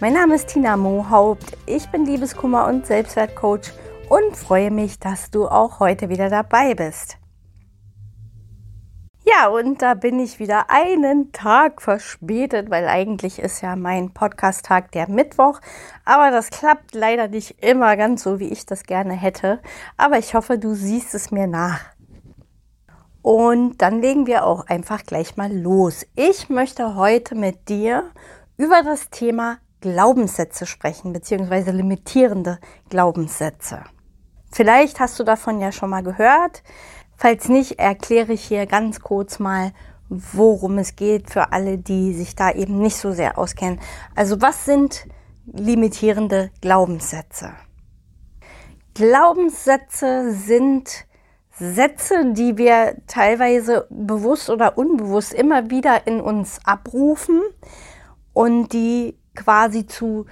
Mein Name ist Tina Mohaupt, ich bin Liebeskummer und Selbstwertcoach und freue mich, dass du auch heute wieder dabei bist. Ja, und da bin ich wieder einen Tag verspätet, weil eigentlich ist ja mein Podcast-Tag der Mittwoch. Aber das klappt leider nicht immer ganz so, wie ich das gerne hätte. Aber ich hoffe, du siehst es mir nach. Und dann legen wir auch einfach gleich mal los. Ich möchte heute mit dir über das Thema Glaubenssätze sprechen, beziehungsweise limitierende Glaubenssätze. Vielleicht hast du davon ja schon mal gehört. Falls nicht, erkläre ich hier ganz kurz mal, worum es geht für alle, die sich da eben nicht so sehr auskennen. Also was sind limitierende Glaubenssätze? Glaubenssätze sind Sätze, die wir teilweise bewusst oder unbewusst immer wieder in uns abrufen und die quasi zu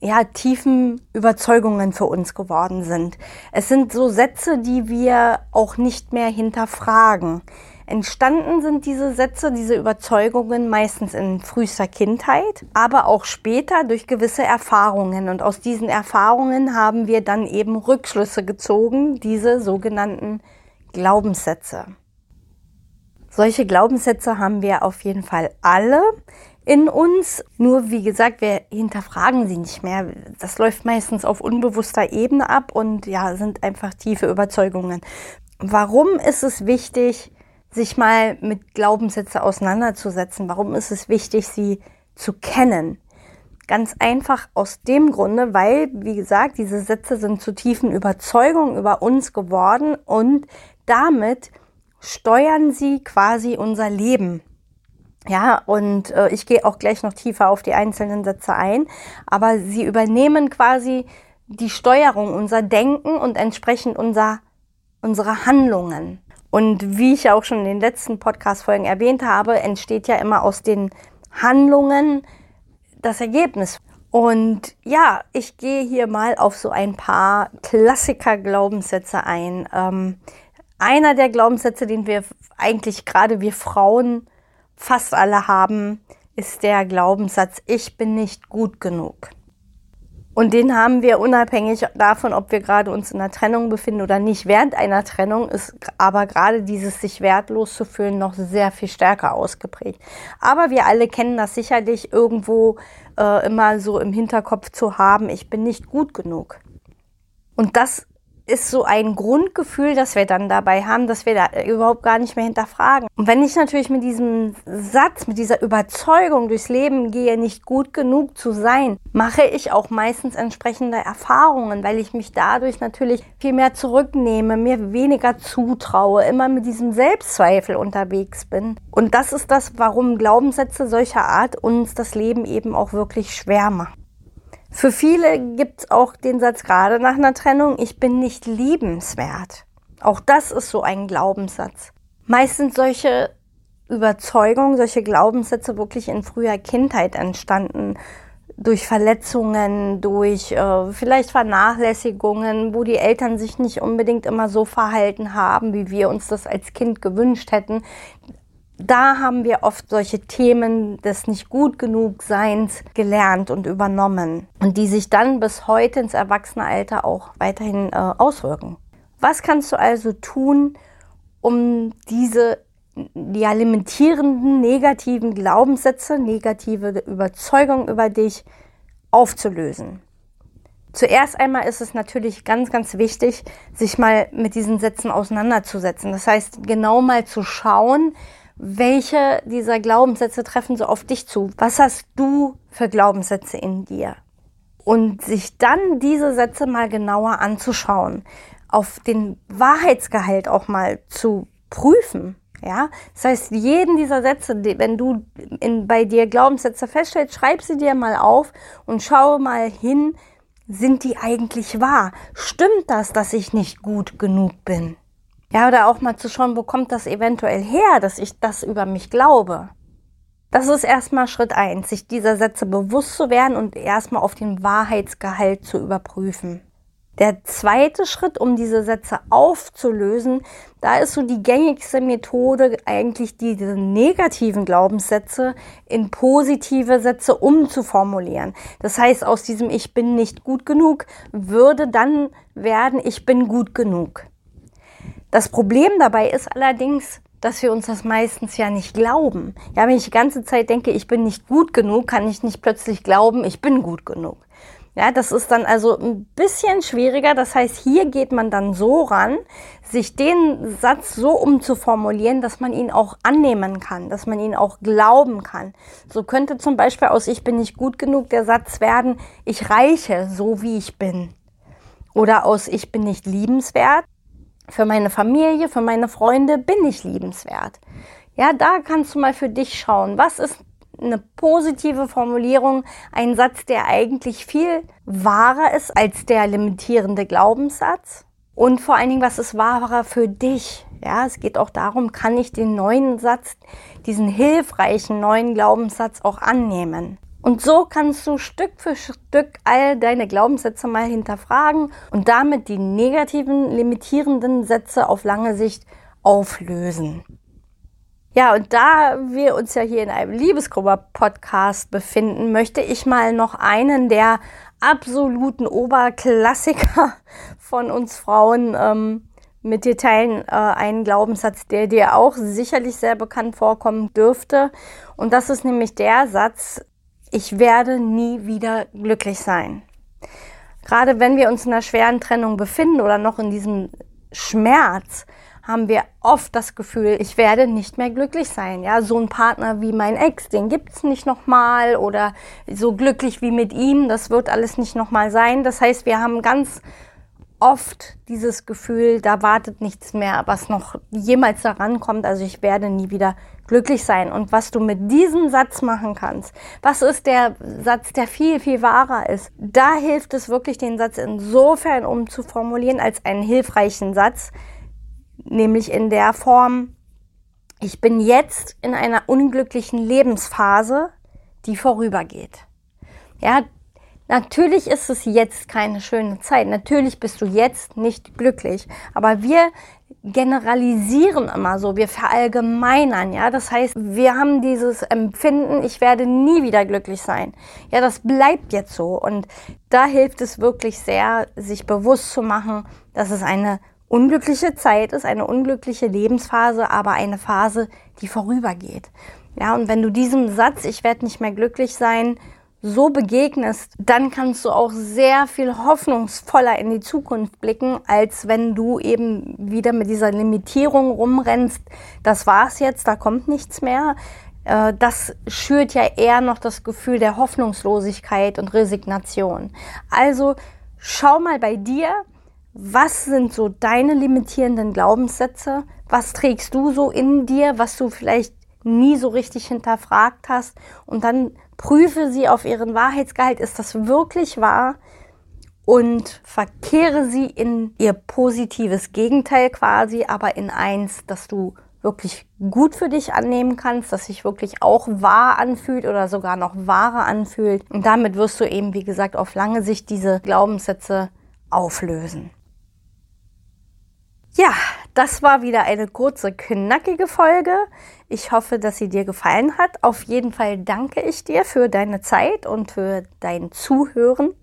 ja, tiefen Überzeugungen für uns geworden sind. Es sind so Sätze, die wir auch nicht mehr hinterfragen. Entstanden sind diese Sätze, diese Überzeugungen meistens in frühester Kindheit, aber auch später durch gewisse Erfahrungen. Und aus diesen Erfahrungen haben wir dann eben Rückschlüsse gezogen, diese sogenannten Glaubenssätze. Solche Glaubenssätze haben wir auf jeden Fall alle in uns. Nur wie gesagt, wir hinterfragen sie nicht mehr. Das läuft meistens auf unbewusster Ebene ab und ja, sind einfach tiefe Überzeugungen. Warum ist es wichtig, sich mal mit Glaubenssätze auseinanderzusetzen? Warum ist es wichtig, sie zu kennen? Ganz einfach aus dem Grunde, weil, wie gesagt, diese Sätze sind zu tiefen Überzeugungen über uns geworden und damit steuern sie quasi unser Leben. Ja, und äh, ich gehe auch gleich noch tiefer auf die einzelnen Sätze ein, aber sie übernehmen quasi die Steuerung, unser Denken und entsprechend unser, unsere Handlungen. Und wie ich ja auch schon in den letzten Podcast-Folgen erwähnt habe, entsteht ja immer aus den Handlungen das Ergebnis. Und ja, ich gehe hier mal auf so ein paar Klassiker-Glaubenssätze ein. Ähm, einer der Glaubenssätze, den wir eigentlich gerade wir Frauen fast alle haben, ist der Glaubenssatz, ich bin nicht gut genug. Und den haben wir unabhängig davon, ob wir gerade uns in einer Trennung befinden oder nicht. Während einer Trennung ist aber gerade dieses sich wertlos zu fühlen noch sehr viel stärker ausgeprägt. Aber wir alle kennen das sicherlich irgendwo äh, immer so im Hinterkopf zu haben, ich bin nicht gut genug. Und das ist so ein Grundgefühl, das wir dann dabei haben, dass wir da überhaupt gar nicht mehr hinterfragen. Und wenn ich natürlich mit diesem Satz, mit dieser Überzeugung durchs Leben gehe, nicht gut genug zu sein, mache ich auch meistens entsprechende Erfahrungen, weil ich mich dadurch natürlich viel mehr zurücknehme, mir weniger zutraue, immer mit diesem Selbstzweifel unterwegs bin. Und das ist das, warum Glaubenssätze solcher Art uns das Leben eben auch wirklich schwer machen. Für viele gibt es auch den Satz gerade nach einer Trennung, ich bin nicht liebenswert. Auch das ist so ein Glaubenssatz. Meistens solche Überzeugungen, solche Glaubenssätze wirklich in früher Kindheit entstanden. Durch Verletzungen, durch äh, vielleicht Vernachlässigungen, wo die Eltern sich nicht unbedingt immer so verhalten haben, wie wir uns das als Kind gewünscht hätten da haben wir oft solche Themen des nicht gut genug Seins gelernt und übernommen und die sich dann bis heute ins Erwachsenealter auch weiterhin äh, auswirken. Was kannst du also tun, um diese ja, limitierenden negativen Glaubenssätze, negative Überzeugungen über dich aufzulösen? Zuerst einmal ist es natürlich ganz, ganz wichtig, sich mal mit diesen Sätzen auseinanderzusetzen. Das heißt, genau mal zu schauen, welche dieser Glaubenssätze treffen so auf dich zu? Was hast du für Glaubenssätze in dir? Und sich dann diese Sätze mal genauer anzuschauen, auf den Wahrheitsgehalt auch mal zu prüfen. Ja, das heißt, jeden dieser Sätze, wenn du in, bei dir Glaubenssätze feststellst, schreib sie dir mal auf und schau mal hin, sind die eigentlich wahr? Stimmt das, dass ich nicht gut genug bin? Ja, oder auch mal zu schauen, wo kommt das eventuell her, dass ich das über mich glaube? Das ist erstmal Schritt eins, sich dieser Sätze bewusst zu werden und erstmal auf den Wahrheitsgehalt zu überprüfen. Der zweite Schritt, um diese Sätze aufzulösen, da ist so die gängigste Methode eigentlich diese negativen Glaubenssätze in positive Sätze umzuformulieren. Das heißt, aus diesem Ich bin nicht gut genug würde dann werden Ich bin gut genug. Das Problem dabei ist allerdings, dass wir uns das meistens ja nicht glauben. Ja, wenn ich die ganze Zeit denke, ich bin nicht gut genug, kann ich nicht plötzlich glauben, ich bin gut genug. Ja, das ist dann also ein bisschen schwieriger. Das heißt, hier geht man dann so ran, sich den Satz so umzuformulieren, dass man ihn auch annehmen kann, dass man ihn auch glauben kann. So könnte zum Beispiel aus Ich bin nicht gut genug der Satz werden, ich reiche so wie ich bin. Oder aus Ich bin nicht liebenswert, für meine Familie, für meine Freunde bin ich liebenswert. Ja, da kannst du mal für dich schauen, was ist eine positive Formulierung, ein Satz, der eigentlich viel wahrer ist als der limitierende Glaubenssatz. Und vor allen Dingen, was ist wahrer für dich? Ja, es geht auch darum, kann ich den neuen Satz, diesen hilfreichen neuen Glaubenssatz auch annehmen? Und so kannst du Stück für Stück all deine Glaubenssätze mal hinterfragen und damit die negativen, limitierenden Sätze auf lange Sicht auflösen. Ja, und da wir uns ja hier in einem Liebesgrupper-Podcast befinden, möchte ich mal noch einen der absoluten Oberklassiker von uns Frauen ähm, mit dir teilen. Äh, einen Glaubenssatz, der dir auch sicherlich sehr bekannt vorkommen dürfte. Und das ist nämlich der Satz, ich werde nie wieder glücklich sein. Gerade wenn wir uns in einer schweren Trennung befinden oder noch in diesem Schmerz, haben wir oft das Gefühl, ich werde nicht mehr glücklich sein. Ja, so ein Partner wie mein Ex, den gibt's nicht nochmal oder so glücklich wie mit ihm, das wird alles nicht nochmal sein. Das heißt, wir haben ganz oft dieses Gefühl, da wartet nichts mehr, was noch jemals daran kommt. Also ich werde nie wieder glücklich sein. Und was du mit diesem Satz machen kannst, was ist der Satz, der viel, viel wahrer ist? Da hilft es wirklich, den Satz insofern umzuformulieren als einen hilfreichen Satz, nämlich in der Form, ich bin jetzt in einer unglücklichen Lebensphase, die vorübergeht. Ja, natürlich ist es jetzt keine schöne Zeit. Natürlich bist du jetzt nicht glücklich. Aber wir generalisieren immer so, wir verallgemeinern, ja. Das heißt, wir haben dieses Empfinden, ich werde nie wieder glücklich sein. Ja, das bleibt jetzt so. Und da hilft es wirklich sehr, sich bewusst zu machen, dass es eine unglückliche Zeit ist, eine unglückliche Lebensphase, aber eine Phase, die vorübergeht. Ja, und wenn du diesem Satz, ich werde nicht mehr glücklich sein, so begegnest, dann kannst du auch sehr viel hoffnungsvoller in die Zukunft blicken, als wenn du eben wieder mit dieser Limitierung rumrennst. Das war's jetzt, da kommt nichts mehr. Äh, das schürt ja eher noch das Gefühl der Hoffnungslosigkeit und Resignation. Also schau mal bei dir, was sind so deine limitierenden Glaubenssätze? Was trägst du so in dir, was du vielleicht nie so richtig hinterfragt hast? Und dann prüfe sie auf ihren Wahrheitsgehalt. Ist das wirklich wahr? Und verkehre sie in ihr positives Gegenteil quasi, aber in eins, dass du wirklich gut für dich annehmen kannst, dass sich wirklich auch wahr anfühlt oder sogar noch wahrer anfühlt. Und damit wirst du eben, wie gesagt, auf lange Sicht diese Glaubenssätze auflösen. Ja, das war wieder eine kurze, knackige Folge. Ich hoffe, dass sie dir gefallen hat. Auf jeden Fall danke ich dir für deine Zeit und für dein Zuhören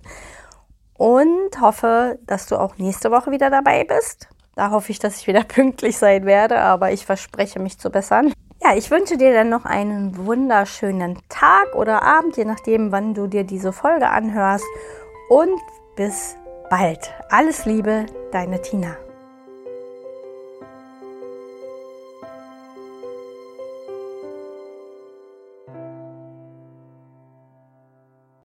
und hoffe, dass du auch nächste Woche wieder dabei bist. Da hoffe ich, dass ich wieder pünktlich sein werde, aber ich verspreche mich zu bessern. Ja, ich wünsche dir dann noch einen wunderschönen Tag oder Abend, je nachdem, wann du dir diese Folge anhörst. Und bis bald. Alles Liebe, deine Tina.